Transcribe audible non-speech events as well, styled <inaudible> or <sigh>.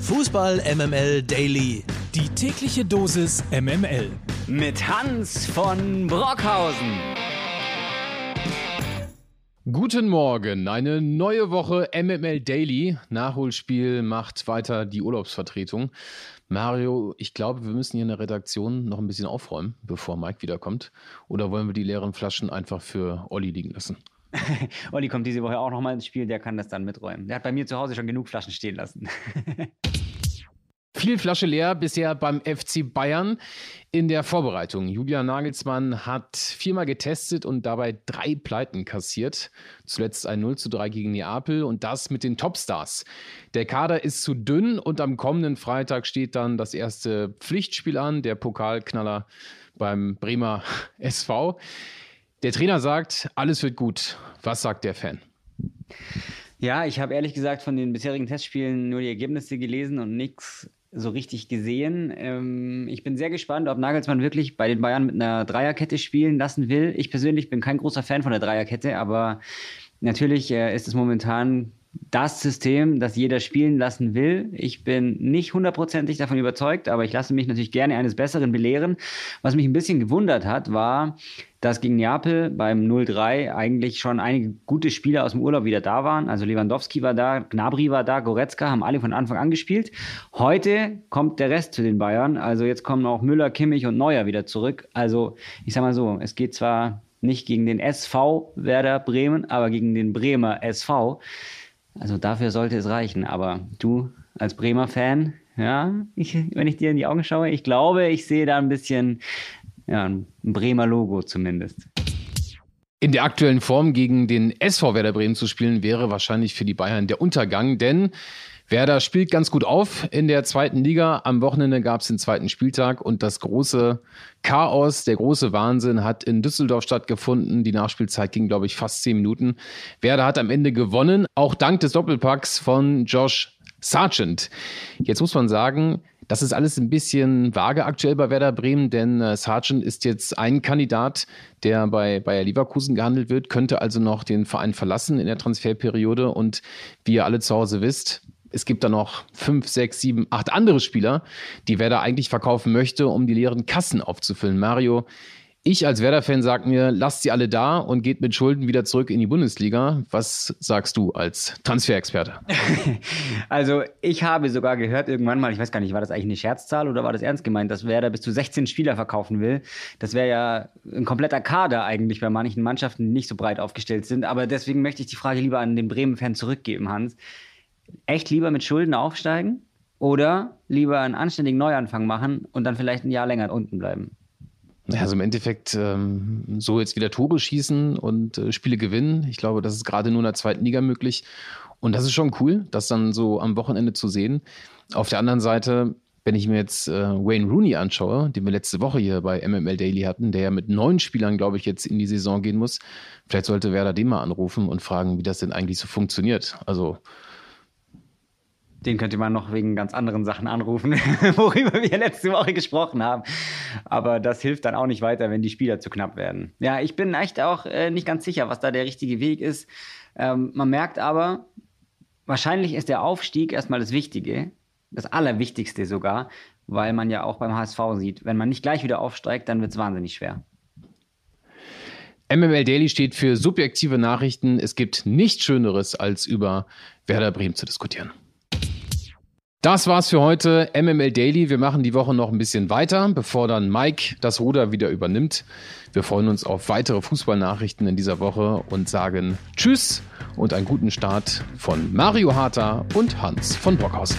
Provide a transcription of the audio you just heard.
Fußball MML Daily. Die tägliche Dosis MML. Mit Hans von Brockhausen. Guten Morgen, eine neue Woche MML Daily. Nachholspiel macht weiter die Urlaubsvertretung. Mario, ich glaube, wir müssen hier in der Redaktion noch ein bisschen aufräumen, bevor Mike wiederkommt. Oder wollen wir die leeren Flaschen einfach für Olli liegen lassen? <laughs> Olli kommt diese Woche auch nochmal ins Spiel, der kann das dann miträumen. Der hat bei mir zu Hause schon genug Flaschen stehen lassen. <laughs> Viel Flasche leer bisher beim FC Bayern in der Vorbereitung. Julian Nagelsmann hat viermal getestet und dabei drei Pleiten kassiert. Zuletzt ein 0 zu 3 gegen Neapel und das mit den Topstars. Der Kader ist zu dünn und am kommenden Freitag steht dann das erste Pflichtspiel an, der Pokalknaller beim Bremer <laughs> SV. Der Trainer sagt, alles wird gut. Was sagt der Fan? Ja, ich habe ehrlich gesagt von den bisherigen Testspielen nur die Ergebnisse gelesen und nichts so richtig gesehen. Ähm, ich bin sehr gespannt, ob Nagelsmann wirklich bei den Bayern mit einer Dreierkette spielen lassen will. Ich persönlich bin kein großer Fan von der Dreierkette, aber natürlich äh, ist es momentan das System, das jeder spielen lassen will. Ich bin nicht hundertprozentig davon überzeugt, aber ich lasse mich natürlich gerne eines Besseren belehren. Was mich ein bisschen gewundert hat, war, dass gegen Neapel beim 0-3 eigentlich schon einige gute Spieler aus dem Urlaub wieder da waren. Also Lewandowski war da, Gnabry war da, Goretzka haben alle von Anfang an gespielt. Heute kommt der Rest zu den Bayern. Also jetzt kommen auch Müller, Kimmich und Neuer wieder zurück. Also ich sag mal so, es geht zwar nicht gegen den SV Werder Bremen, aber gegen den Bremer SV. Also dafür sollte es reichen. Aber du als Bremer Fan, ja, ich, wenn ich dir in die Augen schaue, ich glaube, ich sehe da ein bisschen, ja, ein Bremer Logo zumindest. In der aktuellen Form gegen den SV Werder Bremen zu spielen, wäre wahrscheinlich für die Bayern der Untergang, denn Werder spielt ganz gut auf in der zweiten Liga. Am Wochenende gab es den zweiten Spieltag und das große Chaos, der große Wahnsinn hat in Düsseldorf stattgefunden. Die Nachspielzeit ging, glaube ich, fast zehn Minuten. Werder hat am Ende gewonnen, auch dank des Doppelpacks von Josh Sargent. Jetzt muss man sagen, das ist alles ein bisschen vage aktuell bei Werder Bremen, denn äh, Sargent ist jetzt ein Kandidat, der bei Bayer Leverkusen gehandelt wird, könnte also noch den Verein verlassen in der Transferperiode. Und wie ihr alle zu Hause wisst, es gibt da noch fünf, sechs, sieben, acht andere Spieler, die Werder eigentlich verkaufen möchte, um die leeren Kassen aufzufüllen. Mario, ich als Werder-Fan sage mir, lasst sie alle da und geht mit Schulden wieder zurück in die Bundesliga. Was sagst du als Transferexperte? <laughs> Also ich habe sogar gehört irgendwann mal, ich weiß gar nicht, war das eigentlich eine Scherzzahl oder war das ernst gemeint, dass Werder bis zu 16 Spieler verkaufen will. Das wäre ja ein kompletter Kader eigentlich bei manchen Mannschaften, die nicht so breit aufgestellt sind. Aber deswegen möchte ich die Frage lieber an den Bremen-Fan zurückgeben, Hans echt lieber mit Schulden aufsteigen oder lieber einen anständigen Neuanfang machen und dann vielleicht ein Jahr länger unten bleiben? Also im Endeffekt ähm, so jetzt wieder Tore schießen und äh, Spiele gewinnen. Ich glaube, das ist gerade nur in der zweiten Liga möglich. Und das ist schon cool, das dann so am Wochenende zu sehen. Auf der anderen Seite, wenn ich mir jetzt äh, Wayne Rooney anschaue, den wir letzte Woche hier bei MML Daily hatten, der ja mit neun Spielern, glaube ich, jetzt in die Saison gehen muss, vielleicht sollte Werder den mal anrufen und fragen, wie das denn eigentlich so funktioniert. Also den könnte man noch wegen ganz anderen Sachen anrufen, <laughs> worüber wir letzte Woche gesprochen haben. Aber das hilft dann auch nicht weiter, wenn die Spieler zu knapp werden. Ja, ich bin echt auch äh, nicht ganz sicher, was da der richtige Weg ist. Ähm, man merkt aber, wahrscheinlich ist der Aufstieg erstmal das Wichtige, das Allerwichtigste sogar, weil man ja auch beim HSV sieht, wenn man nicht gleich wieder aufsteigt, dann wird es wahnsinnig schwer. MML Daily steht für subjektive Nachrichten. Es gibt nichts Schöneres, als über Werder Bremen zu diskutieren. Das war's für heute. MML Daily. Wir machen die Woche noch ein bisschen weiter, bevor dann Mike das Ruder wieder übernimmt. Wir freuen uns auf weitere Fußballnachrichten in dieser Woche und sagen Tschüss und einen guten Start von Mario Harter und Hans von Brockhausen.